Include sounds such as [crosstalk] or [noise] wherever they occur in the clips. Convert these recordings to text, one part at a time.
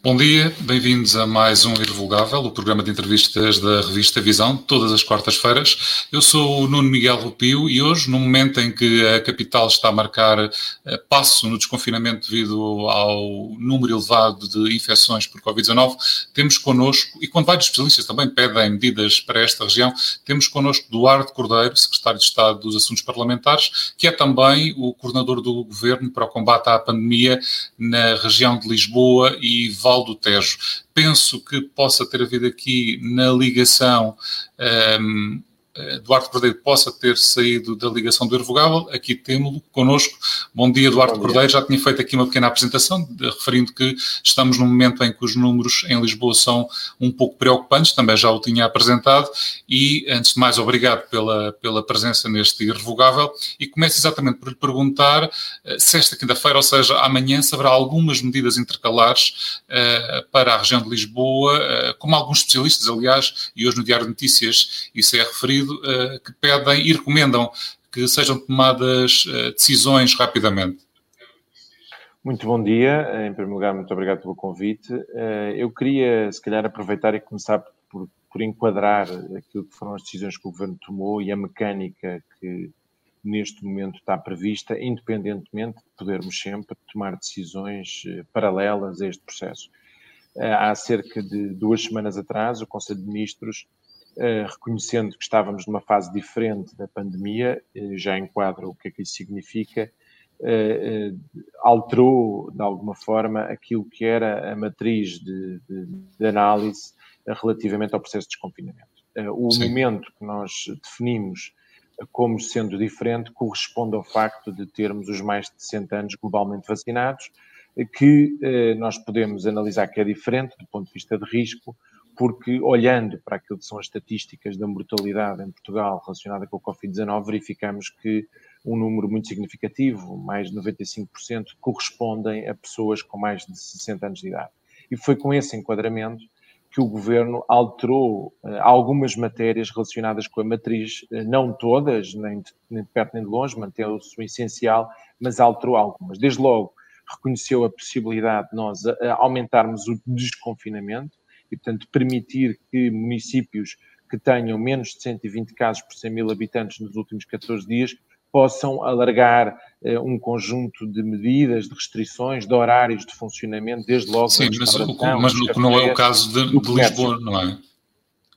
Bom dia, bem-vindos a mais um Irrevogável, o programa de entrevistas da revista Visão, todas as quartas-feiras. Eu sou o Nuno Miguel Rupio e hoje, no momento em que a capital está a marcar eh, passo no desconfinamento devido ao número elevado de infecções por Covid-19, temos connosco, e quando vários especialistas também pedem medidas para esta região, temos connosco Duarte Cordeiro, Secretário de Estado dos Assuntos Parlamentares, que é também o coordenador do Governo para o combate à pandemia na região de Lisboa e do Tejo. Penso que possa ter havido aqui na ligação um, Eduardo eh, Cordeiro possa ter saído da ligação do Irrevogável. Aqui temos-lo connosco. Bom dia, Eduardo Bom dia. Cordeiro. Já tinha feito aqui uma pequena apresentação, referindo que estamos num momento em que os números em Lisboa são um pouco preocupantes, também já o tinha apresentado. E, antes de mais, obrigado pela, pela presença neste Irrevogável. E começo exatamente por lhe perguntar eh, se esta quinta-feira, ou seja, amanhã, se haverá algumas medidas intercalares uh, para a região de Lisboa, uh, como alguns especialistas, aliás, e hoje no Diário de Notícias isso é referido uh, que pedem e recomendam que sejam tomadas uh, decisões rapidamente. Muito bom dia. Em primeiro lugar, muito obrigado pelo convite. Uh, eu queria, se calhar, aproveitar e começar por, por enquadrar aquilo que foram as decisões que o Governo tomou e a mecânica que neste momento está prevista, independentemente de podermos sempre tomar decisões paralelas a este processo. Há cerca de duas semanas atrás, o Conselho de Ministros eh, reconhecendo que estávamos numa fase diferente da pandemia, eh, já enquadra o que é que isso significa, eh, alterou de alguma forma aquilo que era a matriz de, de, de análise relativamente ao processo de desconfinamento. O Sim. momento que nós definimos como sendo diferente corresponde ao facto de termos os mais de 60 anos globalmente vacinados, que nós podemos analisar que é diferente do ponto de vista de risco, porque olhando para aquilo que são as estatísticas da mortalidade em Portugal relacionada com o Covid-19, verificamos que um número muito significativo, mais de 95%, correspondem a pessoas com mais de 60 anos de idade. E foi com esse enquadramento que o governo alterou uh, algumas matérias relacionadas com a matriz, uh, não todas, nem de, nem de perto nem de longe, manteve-se o essencial, mas alterou algumas. Desde logo, reconheceu a possibilidade de nós uh, aumentarmos o desconfinamento, e, portanto, permitir que municípios que tenham menos de 120 casos por 100 mil habitantes nos últimos 14 dias possam alargar eh, um conjunto de medidas, de restrições, de horários de funcionamento, desde logo. Sim, mas, o, mas não é o caso de, de Lisboa, não é?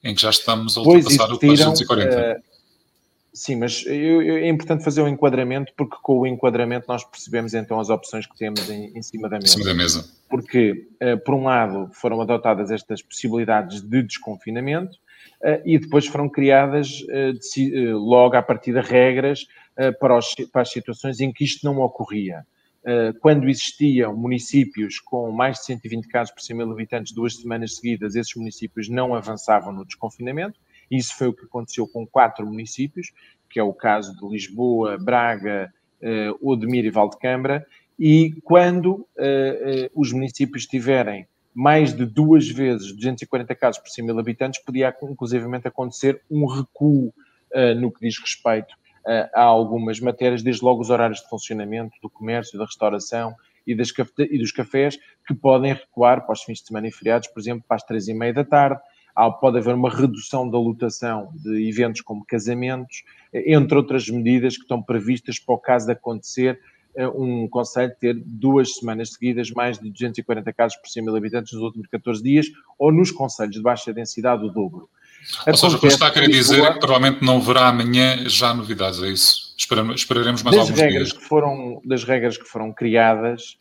Em que já estamos a ultrapassar o 240. Sim, mas eu, eu, é importante fazer o um enquadramento, porque com o enquadramento nós percebemos então as opções que temos em, em cima da mesa. Em cima da mesa. Porque, uh, por um lado, foram adotadas estas possibilidades de desconfinamento uh, e depois foram criadas uh, de, logo a partir de regras para, os, para, as situações em que isto não ocorria. quando existiam municípios com mais de 120 casos por 100 mil habitantes duas semanas seguidas, esses municípios não avançavam no desconfinamento isso foi o que aconteceu com quatro municípios, que é o caso de Lisboa, Braga, uh, Odemir e Valdecambra, e quando uh, uh, os municípios tiverem mais de duas vezes 240 casos por 100 mil habitantes, podia inclusivamente acontecer um recuo uh, no que diz respeito a algumas matérias, desde logo os horários de funcionamento do comércio, da restauração e, das, e dos cafés, que podem recuar para os fins de semana e feriados, por exemplo, para as três e meia da tarde, pode haver uma redução da lotação de eventos como casamentos, entre outras medidas que estão previstas para o caso de acontecer eh, um conselho ter duas semanas seguidas mais de 240 casos por 100 mil habitantes nos últimos 14 dias, ou nos conselhos de baixa densidade, o dobro. Ou seja, o que está a querer dizer é que provavelmente não haverá amanhã já novidades, é isso? Esperaremos mais das alguns regras dias. Que foram, das regras que foram criadas,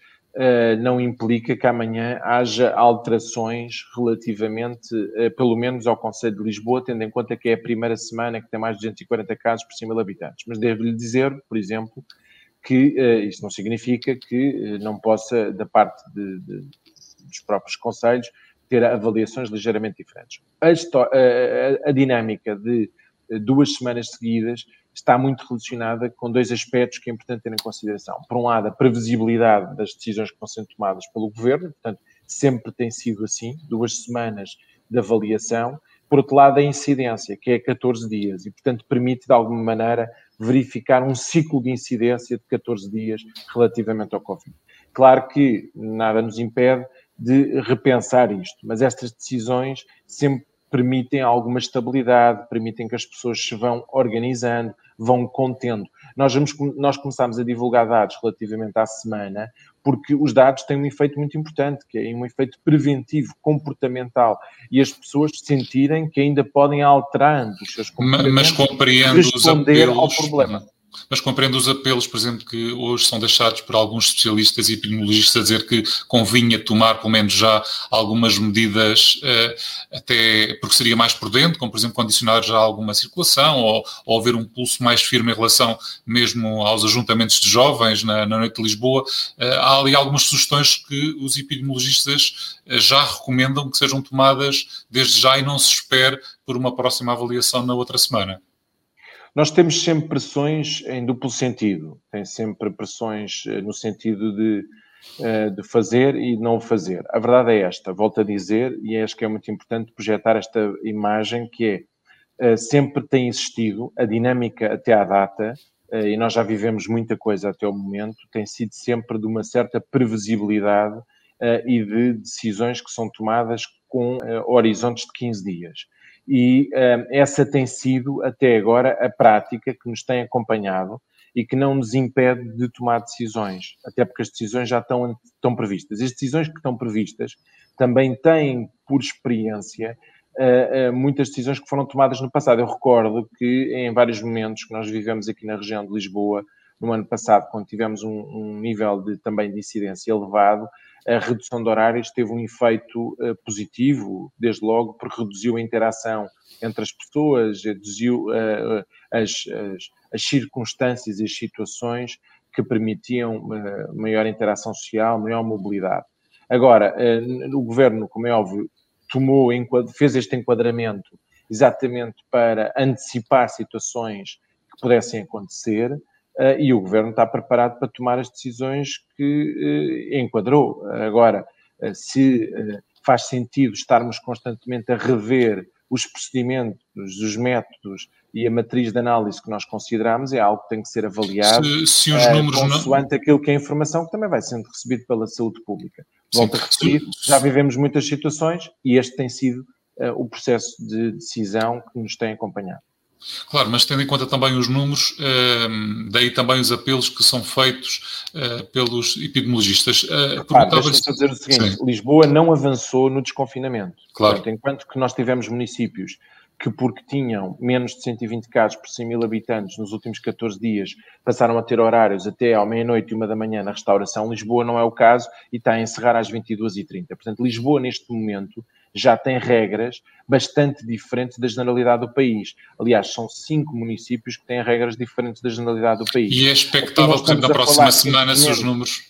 não implica que amanhã haja alterações relativamente, uh, pelo menos ao Conselho de Lisboa, tendo em conta que é a primeira semana que tem mais de 240 casos por 100 mil habitantes. Mas devo-lhe dizer, por exemplo, que uh, isto não significa que não possa, da parte de, de, dos próprios Conselhos, ter avaliações ligeiramente diferentes. A, a, a dinâmica de duas semanas seguidas está muito relacionada com dois aspectos que é importante ter em consideração. Por um lado, a previsibilidade das decisões que vão ser tomadas pelo governo, portanto, sempre tem sido assim, duas semanas de avaliação. Por outro lado, a incidência, que é 14 dias, e, portanto, permite, de alguma maneira, verificar um ciclo de incidência de 14 dias relativamente ao Covid. Claro que nada nos impede de repensar isto. Mas estas decisões sempre permitem alguma estabilidade, permitem que as pessoas se vão organizando, vão contendo. Nós, vamos, nós começámos a divulgar dados relativamente à semana, porque os dados têm um efeito muito importante, que é um efeito preventivo, comportamental, e as pessoas sentirem que ainda podem alterando os seus comportamentos, mas compreendo responder os apelos, ao problema mas compreendo os apelos, por exemplo, que hoje são deixados por alguns especialistas e epidemiologistas a dizer que convinha tomar, pelo menos já, algumas medidas, eh, até porque seria mais prudente, como, por exemplo, condicionar já alguma circulação ou, ou haver um pulso mais firme em relação mesmo aos ajuntamentos de jovens na, na noite de Lisboa. Eh, há ali algumas sugestões que os epidemiologistas eh, já recomendam que sejam tomadas desde já e não se espere por uma próxima avaliação na outra semana. Nós temos sempre pressões em duplo sentido. Tem sempre pressões eh, no sentido de, eh, de fazer e não fazer. A verdade é esta, volto a dizer, e acho que é muito importante projetar esta imagem, que é, eh, sempre tem existido a dinâmica até à data, e nós já vivemos muita coisa até o momento, tem sido sempre de uma certa previsibilidade e de decisões que são tomadas com horizontes de 15 dias e um, essa tem sido até agora a prática que nos tem acompanhado e que não nos impede de tomar decisões, até porque as decisões já estão, estão previstas. As decisões que estão previstas também têm, por experiência, uh, uh, muitas decisões que foram tomadas no passado. Eu recordo que em vários momentos que nós vivemos aqui na região de Lisboa, no ano passado, quando tivemos um, um nível de, também de incidência elevado, a redução de horários teve um efeito uh, positivo, desde logo, porque reduziu a interação entre as pessoas, reduziu uh, as, as, as, circunstâncias e as situações que permitiam uh, maior interação social, maior mobilidade. Agora, o governo, como é óbvio, tomou, fez este enquadramento exatamente para antecipar situações que pudessem acontecer e o governo está preparado para tomar as decisões que uh, enquadrou. Agora, uh, se faz sentido estarmos constantemente a rever os procedimentos, os métodos e a matriz de análise que nós consideramos é algo que tem que ser avaliado se, se os números consoante não... aquilo que é a informação que também vai sendo recebida pela saúde pública. Volto Sim. a referir, já vivemos muitas situações e este tem sido uh, o processo de decisão que nos tem acompanhado. Claro, mas tendo em conta também os números, ehm, daí também os apelos que são feitos eh, pelos epidemiologistas. Claro, deixa-me só dizer o seguinte, Sim. Lisboa não avançou no desconfinamento. Claro. Portanto, enquanto que nós tivemos municípios que porque tinham menos de 120 casos por 100 mil habitantes nos últimos 14 dias, passaram a ter horários até à meia-noite e uma da manhã na restauração. Lisboa não é o caso e está a encerrar às 22h30. Portanto, Lisboa, neste momento, já tem regras bastante diferentes da generalidade do país. Aliás, são cinco municípios que têm regras diferentes da generalidade do país. E é expectável, por exemplo, na próxima semana, se os números,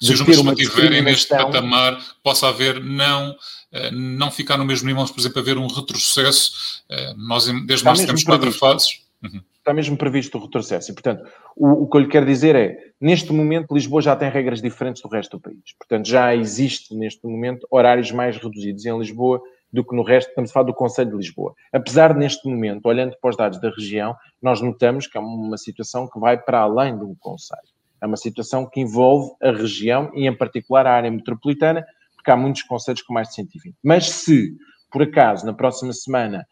se os números mantiverem neste patamar, possa haver não eh, não ficar no mesmo nível, mas, por exemplo, haver um retrocesso. Eh, nós, desde março, temos quatro fases. Uhum. Está mesmo previsto o retrocesso. E, portanto, o, o, que eu lhe quero dizer é, neste momento, Lisboa já tem regras diferentes do resto do país. Portanto, já existe, neste momento, horários mais reduzidos em Lisboa do que no resto, estamos a falar do Conselho de Lisboa. Apesar neste momento, olhando para os dados da região, nós notamos que é uma situação que vai para além do Conselho. É uma situação que envolve a região e, em particular, a área metropolitana, porque há muitos conselhos com mais de 120. Mas se, por acaso, na próxima semana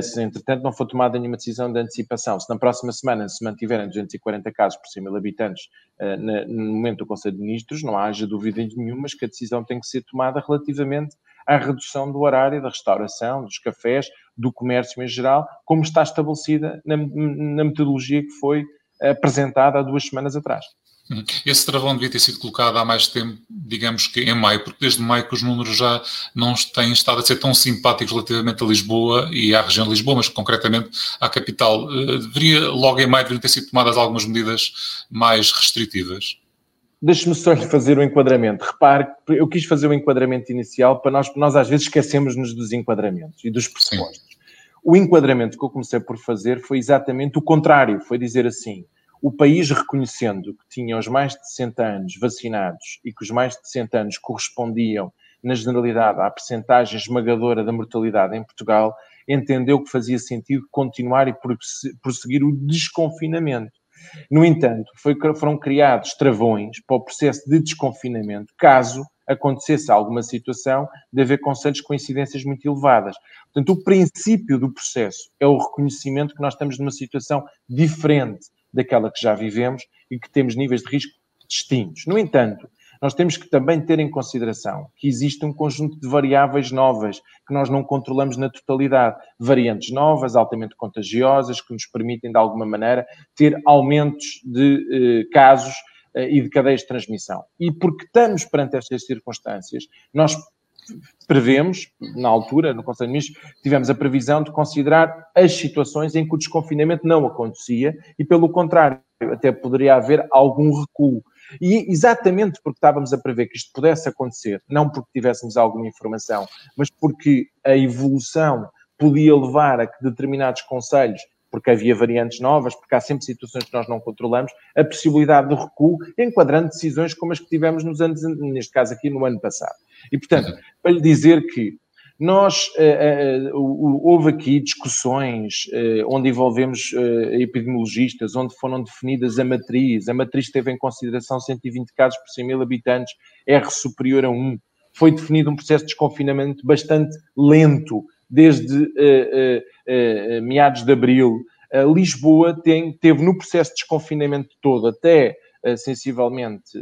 se entretanto não for tomada nenhuma decisão de antecipação, se na próxima semana se mantiverem 240 casos por 100 mil habitantes eh, no momento do Conselho de Ministros, não haja dúvida nenhuma que a decisão tem que ser tomada relativamente à redução do horário da restauração, dos cafés, do comércio em geral, como está estabelecida na, na metodologia que foi apresentada há duas semanas atrás. Uhum. Esse travão devia ter sido colocado há mais tempo, digamos que em maio, porque desde maio que os números já não têm estado a ser tão simpáticos relativamente a Lisboa e à região de Lisboa, mas concretamente à capital. Eh, deveria, logo em maio, deveriam ter sido tomadas algumas medidas mais restritivas. Deixe-me só lhe fazer o um enquadramento. Repare, eu quis fazer o um enquadramento inicial para nós, porque nós às vezes esquecemos-nos dos enquadramentos e dos pressupostos. Sim. O enquadramento que eu comecei por fazer foi exatamente o contrário, foi dizer assim, o país reconhecendo que tinha os mais de 60 anos vacinados e que os mais de 60 anos correspondiam, na generalidade, à percentagem esmagadora da mortalidade em Portugal, entendeu que fazia sentido continuar e prosseguir o desconfinamento. No entanto, foi, foram criados travões para o processo de desconfinamento, caso acontecesse alguma situação de haver conselhos com incidências muito elevadas. Portanto, o princípio do processo é o reconhecimento que nós estamos numa situação diferente daquela que já vivemos e que temos níveis de risco distintos. No entanto, nós temos que também ter em consideração que existe um conjunto de variáveis novas que nós não controlamos na totalidade. Variantes novas, altamente contagiosas, que nos permitem, de alguma maneira, ter aumentos de eh, casos eh, e de cadeias de transmissão. E porque estamos perante estas circunstâncias, nós prevemos, na altura, no Conselho de Ministros, tivemos a previsão de considerar as situações em que o desconfinamento não acontecia e, pelo contrário, até poderia haver algum recuo. E exatamente porque estávamos a prever que isto pudesse acontecer, não porque tivéssemos alguma informação, mas porque a evolução podia levar a que determinados conselhos, porque havia variantes novas, porque há sempre situações que nós não controlamos, a possibilidade de recuo, enquadrando decisões como as que tivemos nos anos, neste caso aqui no ano passado. E, portanto, para lhe dizer que nós, uh, uh, houve aqui discussões uh, onde envolvemos epidemiologistas, onde foram definidas a matriz, a matriz teve em consideração 120 casos por 100 mil habitantes, R superior a 1. Foi definido um processo de desconfinamento bastante lento, desde meados de abril. Lisboa tem, teve no processo de desconfinamento todo, até sensivelmente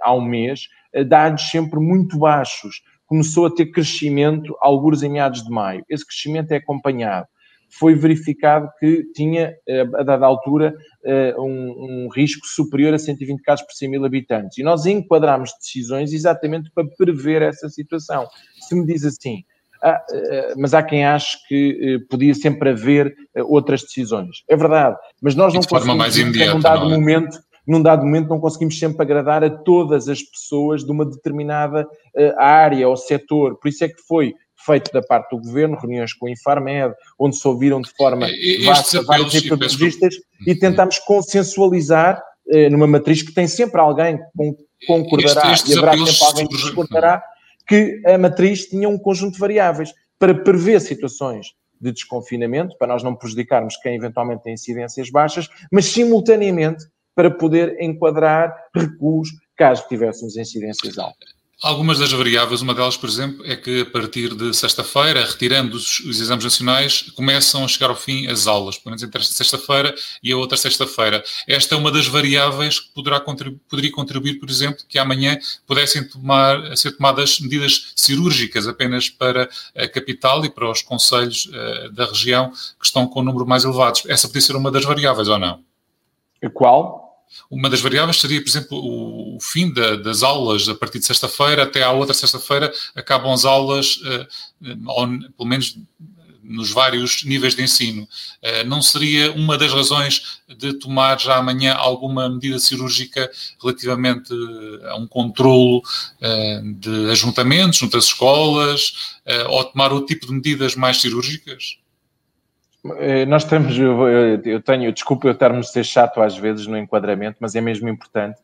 há um mês, dados sempre muito baixos começou a ter crescimento, alguns em meados de maio. Esse crescimento é acompanhado. Foi verificado que tinha, eh, a dada altura, eh, um, um risco superior a 120 casos por 100 mil habitantes. E nós enquadramos decisões exatamente para prever essa situação. Se me diz assim, ah, eh, mas há quem ache que podia sempre haver outras decisões. É verdade, mas nós não conseguimos, mais imediata, num dado é? momento, num dado momento não conseguimos sempre agradar a todas as pessoas de uma determinada uh, área ou setor. Por isso é que foi feito da parte do governo, reuniões com o Infarmed, onde se ouviram de forma vasta vários epidemiologistas e tentámos consensualizar uh, numa matriz que tem sempre alguém que concordará este, e haverá sempre alguém que discordará que a matriz tinha um conjunto de variáveis para prever situações de desconfinamento, para nós não prejudicarmos quem eventualmente tem incidências baixas, mas simultaneamente para poder enquadrar recuos caso tivéssemos incidências altas. Algumas das variáveis, uma delas, por exemplo, é que a partir de sexta-feira, retirando os, os, exames nacionais, começam a chegar ao fim as aulas, pelo menos entre esta sexta-feira e a outra sexta-feira. Esta é uma das variáveis que poderá contribuir, poderia contribuir, por exemplo, que amanhã pudessem tomar, ser tomadas medidas cirúrgicas apenas para a capital e para os conselhos uh, da região que estão com um número mais elevados. Essa poderia ser uma das variáveis ou não? Qual? Uma das variáveis seria, por exemplo, o, fim da, das aulas a partir de sexta-feira até à outra sexta-feira acabam as aulas, uh, ou, pelo menos nos vários níveis de ensino. Uh, não seria uma das razões de tomar já amanhã alguma medida cirúrgica relativamente a um controlo de ajuntamentos junto às escolas, ou tomar outro tipo de medidas mais cirúrgicas? Eh, nós temos, eu tenho, desculpa eu estarmos a ser chato às vezes no enquadramento, mas é mesmo importante,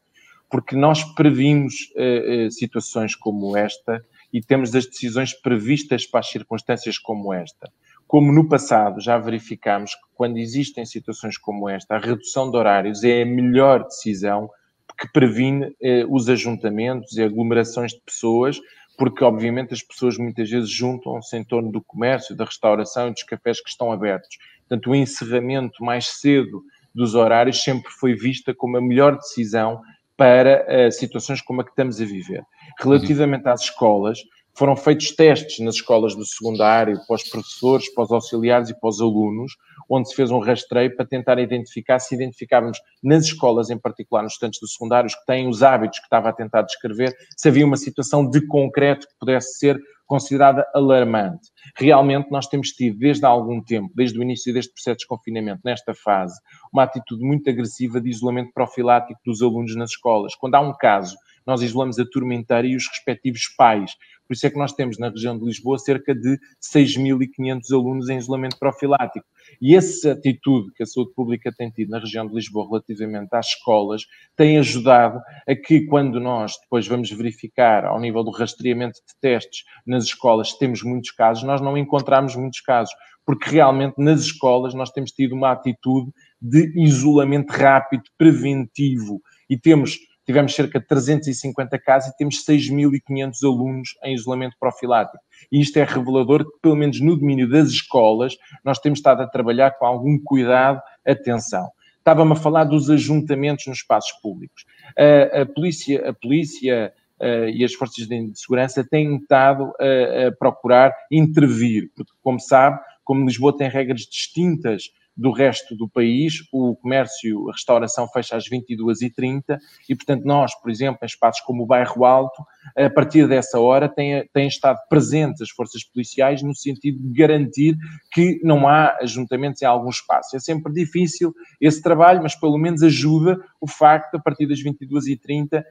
porque nós previmos uh, situações como esta e temos as decisões previstas para as circunstâncias como esta. Como no passado já verificamos que quando existem situações como esta, a redução de horários é a melhor decisão que previne uh, os ajuntamentos e aglomerações de pessoas, porque obviamente as pessoas muitas vezes juntam-se em torno do comércio, da restauração e dos cafés que estão abertos. Portanto, o encerramento mais cedo dos horários sempre foi vista como a melhor decisão para uh, situações como a que estamos a viver. Relativamente às escolas, foram feitos testes nas escolas do secundário para os professores, para os auxiliares e para os alunos, onde se fez um rastreio para tentar identificar se identificávamos nas escolas, em particular nos estudantes do secundário, que têm os hábitos que estava a tentar descrever, se havia uma situação de concreto que pudesse ser considerada alarmante. Realmente nós temos tido, desde há algum tempo, desde o início deste processo de confinamento, nesta fase, uma atitude muito agressiva de isolamento profilático dos alunos nas escolas. Quando há um caso, nós isolamos a turma inteira e os respectivos pais. Por isso é que nós temos na região de Lisboa cerca de 6.500 alunos em isolamento profilático. E essa atitude que a saúde pública tem tido na região de Lisboa relativamente às escolas tem ajudado a que, quando nós depois vamos verificar ao nível do rastreamento de testes nas escolas, temos muitos casos, nós não encontramos muitos casos, porque realmente nas escolas nós temos tido uma atitude de isolamento rápido, preventivo, e temos tivemos cerca de 350 casos e temos 6.500 alunos em isolamento profilático. E isto é revelador que, pelo menos no domínio das escolas, nós temos estado a trabalhar com algum cuidado, atenção. Estava-me a falar dos ajuntamentos nos espaços públicos. A, a polícia, a polícia uh, e as forças de segurança têm estado a, procurar intervir, porque, como sabe, como Lisboa tem regras distintas do resto do país, o comércio, a restauração fecha às 22h30 e, portanto, nós, por exemplo, em espaços como o Bairro Alto, a partir dessa hora têm, têm estado presentes as forças policiais no sentido de garantir que não há ajuntamentos em algum espaço. É sempre difícil esse trabalho, mas pelo menos ajuda o facto de, a partir das 22h30,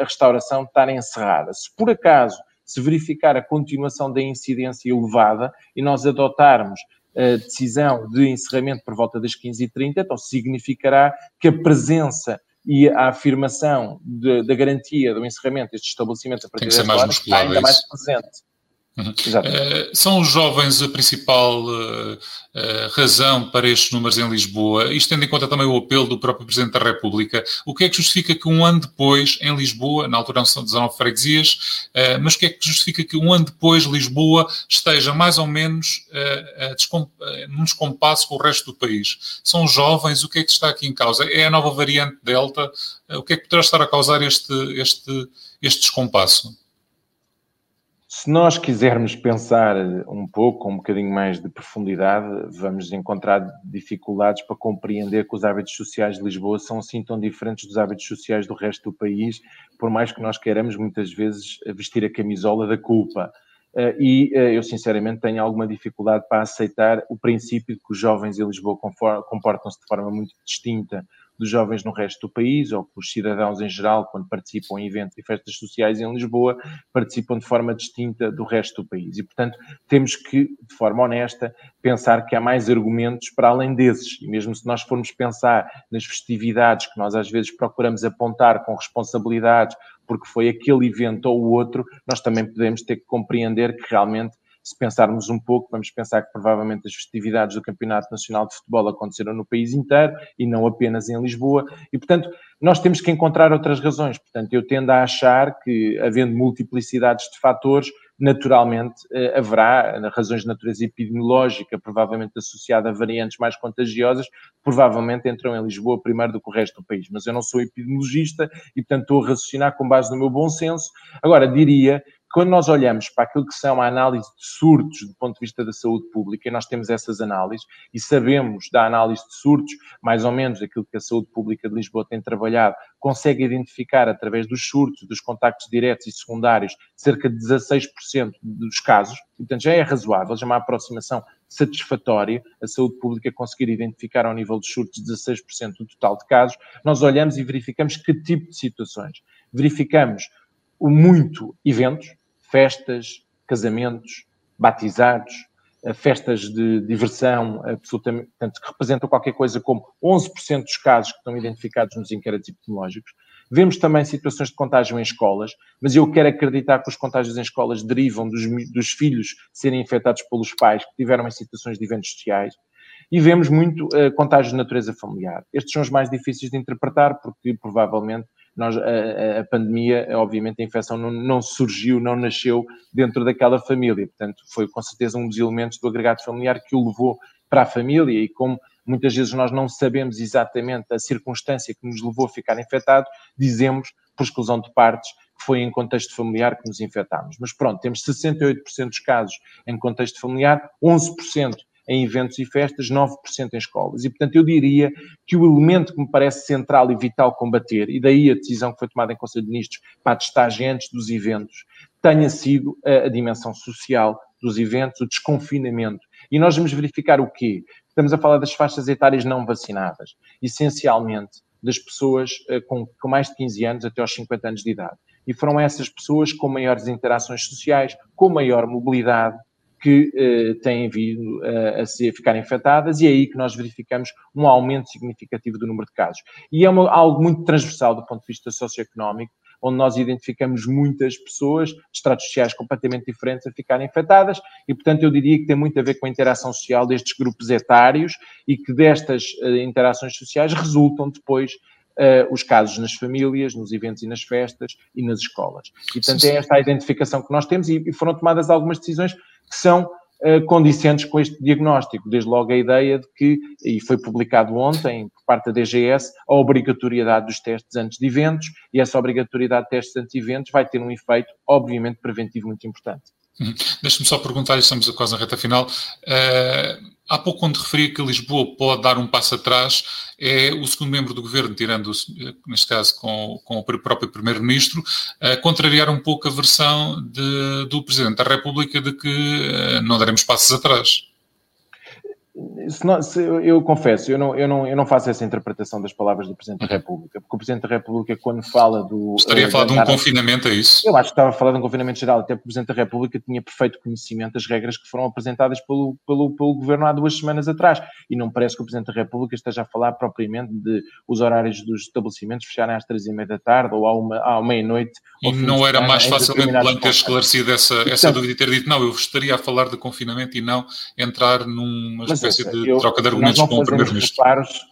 a restauração estar encerrada. Se por acaso se verificar a continuação da incidência elevada e nós adotarmos a decisão de encerramento por volta das 15h30, então significará que a presença e a afirmação da garantia do encerramento destes estabelecimentos a partir dessa hora está ainda mais presente. Uhum. Uh, são os jovens a principal uh, uh, razão para estes números em Lisboa, isto tendo em conta também o apelo do próprio Presidente da República. O que é que justifica que um ano depois, em Lisboa, na altura não são 19 freguesias, mas o que é que justifica que um ano depois Lisboa esteja mais ou menos num descompasso com o resto do país? São os jovens, o que é que está aqui em causa? É a nova variante Delta? o que é que poderá estar a causar este, este, este descompasso? Se nós quisermos pensar um pouco, um bocadinho mais de profundidade, vamos encontrar dificuldades para compreender que os hábitos sociais de Lisboa são assim tão diferentes dos hábitos sociais do resto do país, por mais que nós queiramos muitas vezes vestir a camisola da culpa. Eh, e eh, eu, sinceramente, tenho alguma dificuldade para aceitar o princípio de que os jovens em Lisboa comportam-se de forma muito distinta dos jovens no resto do país, ou que os cidadãos em geral, quando participam em eventos e festas sociais em Lisboa, participam de forma distinta do resto do país. E, portanto, temos que, de forma honesta, pensar que há mais argumentos para além desses. E mesmo se nós formos pensar nas festividades que nós às vezes procuramos apontar com responsabilidades, porque foi aquele evento ou o outro, nós também podemos ter que compreender que realmente se pensarmos um pouco, vamos pensar que provavelmente as festividades do Campeonato Nacional de Futebol aconteceram no país inteiro e não apenas em Lisboa, e portanto nós temos que encontrar outras razões. Portanto, eu tendo a achar que, havendo multiplicidades de fatores, naturalmente eh, haverá razões de natureza epidemiológica, provavelmente associada a variantes mais contagiosas, provavelmente entram em Lisboa primeiro do que o resto do país. Mas eu não sou epidemiologista e, portanto, estou a raciocinar com base no meu bom senso. Agora, diria quando nós olhamos para aquilo que são a análise de surtos do ponto de vista da saúde pública, e nós temos essas análises e sabemos da análise de surtos, mais ou menos aquilo que a saúde pública de Lisboa tem trabalhado, consegue identificar através dos surtos, dos contactos diretos e secundários, cerca de 16% dos casos, portanto já é razoável, já é uma aproximação satisfatória a saúde pública conseguir identificar ao nível dos surtos 16% do total de casos, nós olhamos e verificamos que tipo de situações. Verificamos muito eventos, festas, casamentos, batizados, eh, festas de diversão, absolutamente, portanto, que representam qualquer coisa como 11% dos casos que estão identificados nos inquéritos epidemiológicos. Vemos também situações de contágio em escolas, mas eu quero acreditar que os contágios em escolas derivam dos, dos filhos serem infectados pelos pais que tiveram em situações de eventos sociais. E vemos muito uh, contágios de natureza familiar. Estes são os mais difíceis de interpretar, porque provavelmente nós, a, a, pandemia, obviamente, a infecção não, não, surgiu, não nasceu dentro daquela família. Portanto, foi com certeza um dos elementos do agregado familiar que o levou para a família e como muitas vezes nós não sabemos exatamente a circunstância que nos levou a ficar infectado, dizemos, por exclusão de partes, que foi em contexto familiar que nos infectámos. Mas pronto, temos 68% dos casos em contexto familiar, 11% em eventos e festas, 9% em escolas. E, portanto, eu diria que o elemento que me parece central e vital combater, e daí a decisão que foi tomada em Conselho de Ministros para a testagem antes dos eventos, tenha sido a, a dimensão social dos eventos, o desconfinamento. E nós vamos verificar o quê? Estamos a falar das faixas etárias não vacinadas, essencialmente das pessoas uh, com, com mais de 15 anos até aos 50 anos de idade. E foram essas pessoas com maiores interações sociais, com maior mobilidade, que eh, têm vindo a, a, ser, ficar infectadas e é aí que nós verificamos um aumento significativo do número de casos. E é uma, algo muito transversal do ponto de vista socioeconómico, onde nós identificamos muitas pessoas de estratos sociais completamente diferentes a ficarem infectadas e, portanto, eu diria que tem muito a ver com a interação social destes grupos etários e que destas uh, interações sociais resultam depois uh, os casos nas famílias, nos eventos e nas festas e nas escolas. E, portanto, é esta a identificação que nós temos e, e foram tomadas algumas decisões que são uh, condicentes com este diagnóstico. Desde logo a ideia de que, e foi publicado ontem por parte da DGS, a obrigatoriedade dos testes antes de eventos, e essa obrigatoriedade de testes antes de eventos vai ter um efeito, obviamente, preventivo muito importante. Hum. Deixa-me só perguntar, estamos quase na reta final. Uh Há pouco, quando referi que Lisboa pode dar um passo atrás, é o segundo membro do governo, tirando, neste caso, com, com o próprio Primeiro-Ministro, a contrariar um pouco a versão de, do Presidente da República de que eh, não daremos passos atrás se não, se, eu confesso, eu não, eu, não, eu não faço essa interpretação das palavras do Presidente da República, porque o Presidente da República, quando fala do. Estaria a falar de um confinamento, é isso? Eu acho que estava a falar de um confinamento geral, até porque o Presidente da República tinha perfeito conhecimento das regras que foram apresentadas pelo, pelo, pelo Governo há duas semanas atrás. E não parece que o Presidente da República esteja a falar propriamente de os horários dos estabelecimentos fecharem às três e meia da tarde ou à, uma, à meia-noite. E não era mais facilmente Blanco ter esclarecido essa, essa dúvida e ter dito, não, eu estaria a falar de confinamento e não entrar numa espécie de eu, troca de argumentos com o Primeiro-Ministro.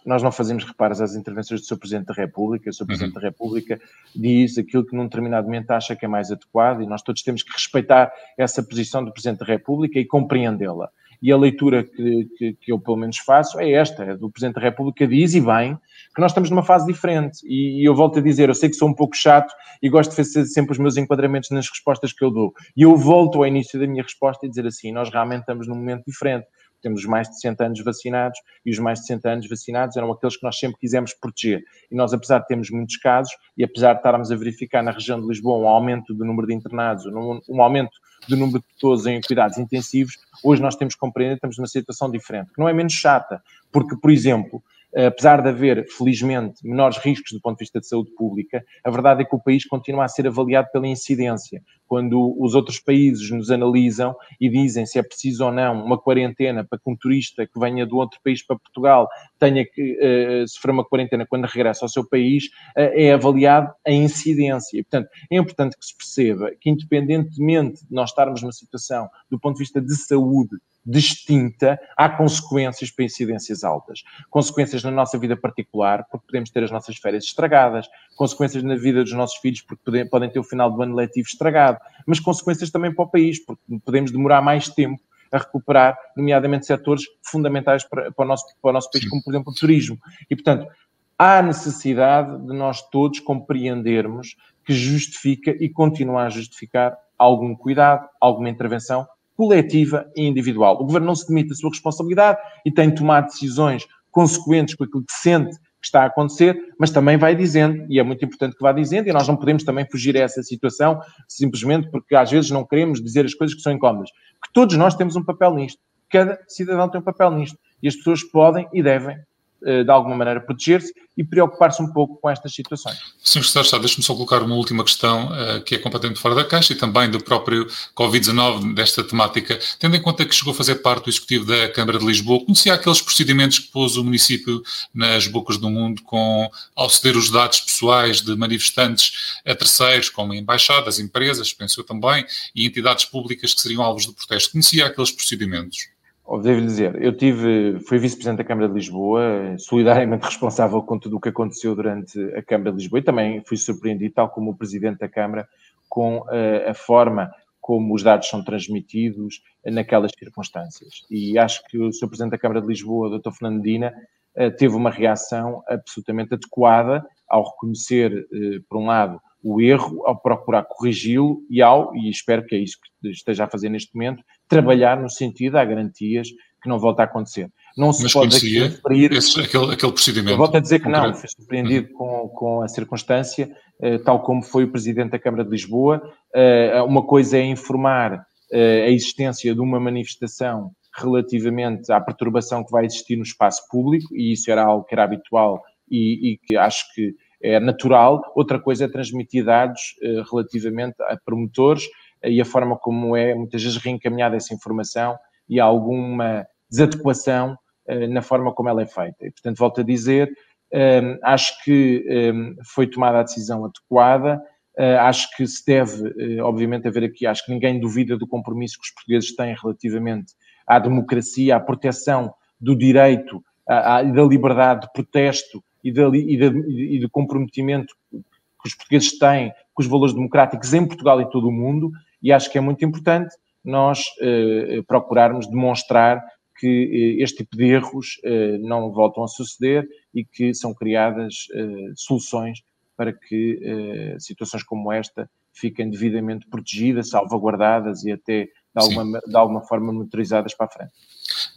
Nós não fazemos reparos às intervenções do Sr. Presidente da República. O Sr. Presidente uhum. da República diz aquilo que num determinado momento acha que é mais adequado e nós todos temos que respeitar essa posição do Presidente da República e compreendê-la. E a leitura que, que, que, eu, pelo menos, faço é esta: é do Presidente da República diz, e bem, que nós estamos numa fase diferente. E, e, eu volto a dizer: eu sei que sou um pouco chato e gosto de fazer sempre os meus enquadramentos nas respostas que eu dou. E eu volto ao início da minha resposta e dizer assim: nós realmente estamos num momento diferente temos os mais de 60 anos vacinados e os mais de 60 anos vacinados eram aqueles que nós sempre quisemos proteger. E nós, apesar de termos muitos casos e apesar de estarmos a verificar na região de Lisboa um aumento do número de internados, um, um aumento do número de pessoas em cuidados intensivos, hoje nós temos que compreender que estamos numa situação diferente, que não é menos chata, porque, por exemplo, apesar de haver, felizmente, menores riscos do ponto de vista de saúde pública, a verdade é que o país continua a ser avaliado pela incidência. Quando os outros países nos analisam e dizem se é preciso ou não uma quarentena para que um turista que venha do outro país para Portugal tenha que uh, sofrer uma quarentena quando regressa ao seu país, uh, é avaliado a incidência. Portanto, é importante que se perceba que, independentemente de nós estarmos numa situação do ponto de vista de saúde distinta, há consequências para incidências altas. Consequências na nossa vida particular, porque podemos ter as nossas férias estragadas, consequências na vida dos nossos filhos, porque podem ter o final do ano letivo estragado, mas consequências também para o país, porque podemos demorar mais tempo a recuperar, nomeadamente setores fundamentais para, para, o, nosso, para o nosso país, como por exemplo o turismo. E, portanto, há necessidade de nós todos compreendermos que justifica e continua a justificar algum cuidado, alguma intervenção, coletiva e individual. O governo não se demite da sua responsabilidade e tem de tomar decisões consequentes com aquilo que sente que está a acontecer, mas também vai dizendo, e é muito importante que vá dizendo, e nós não podemos também fugir a essa situação simplesmente porque às vezes não queremos dizer as coisas que são incómodas. Que todos nós temos um papel nisto. Cada cidadão tem um papel nisto. E as pessoas podem e devem de alguma maneira proteger-se e preocupar-se um pouco com estas situações. Sr. Secretário deixe-me só colocar uma última questão uh, que é completamente fora da caixa e também do próprio Covid-19 desta temática. Tendo em conta que chegou a fazer parte do Executivo da Câmara de Lisboa, conhecia aqueles procedimentos que pôs o município nas bocas do mundo com, ao ceder os dados pessoais de manifestantes a terceiros, como embaixadas, empresas, penso eu também, e entidades públicas que seriam alvos do protesto. Conhecia aqueles procedimentos? Devo dizer, eu tive, fui vice-presidente da Câmara de Lisboa, solidariamente [laughs] responsável com tudo o que aconteceu durante a Câmara de Lisboa e também fui surpreendido, tal como o presidente da Câmara, com uh, a forma como os dados são transmitidos naquelas circunstâncias. E acho que o Sr. Presidente da Câmara de Lisboa, Dr. Fernando Medina, uh, teve uma reação absolutamente adequada ao reconhecer, uh, por um lado, o erro, ao procurar corrigi-lo e ao, e espero que é isso que esteja a fazer neste momento, trabalhar no sentido, há garantias que não volta a acontecer. Não se Mas pode aqui referir... Esse, aquele, aquele procedimento? Eu volto a dizer que concreto. não, fui surpreendido uhum. com, com a circunstância, uh, tal como foi o Presidente da Câmara de Lisboa. Uh, uma coisa é informar uh, a existência de uma manifestação relativamente à perturbação que vai existir no espaço público, e isso era algo que era habitual e, e que acho que é natural. Outra coisa é transmitir dados relativamente a promotores e a forma como é muitas vezes reencaminhada essa informação e alguma desadequação uh, na forma como ela é feita. E, portanto, volto a dizer, ehm, acho que ehm, foi tomada a decisão adequada, acho que se deve, obviamente, haver aqui, acho que ninguém duvida do compromisso que os portugueses têm relativamente à democracia, à proteção do direito, à, da liberdade de protesto e, de, e, e do comprometimento que os portugueses têm com os valores democráticos em Portugal e todo o mundo, e acho que é muito importante nós eh, procurarmos demonstrar que eh, este tipo de erros eh, não voltam a suceder e que são criadas eh, soluções para que eh, situações como esta fiquem devidamente protegidas, salvaguardadas e até de alguma, de alguma forma monitorizadas para a frente.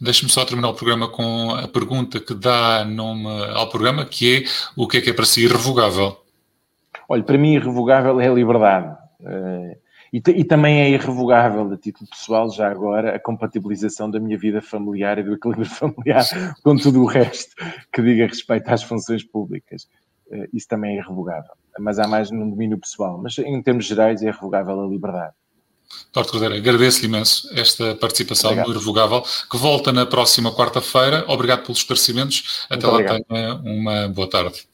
Deixe-me só terminar o programa com a pergunta que dá nome ao programa, que é o que é que é para si irrevogável? Olha, para mim irrevogável é a liberdade. Uh, e, e, também é irrevogável, a título pessoal, já agora, a compatibilização da minha vida familiar e do equilíbrio [laughs] familiar com tudo o resto que diga respeito às funções públicas. Uh, isso também é irrevogável. Mas há mais no domínio pessoal. Mas em termos gerais é irrevogável a liberdade. Dr. Cordeiro, agradeço-lhe imenso esta participação Obrigado. no Irrevogável, que volta na próxima quarta-feira. Obrigado pelos esclarecimentos. Até Muito lá, obrigado. tenha uma boa tarde.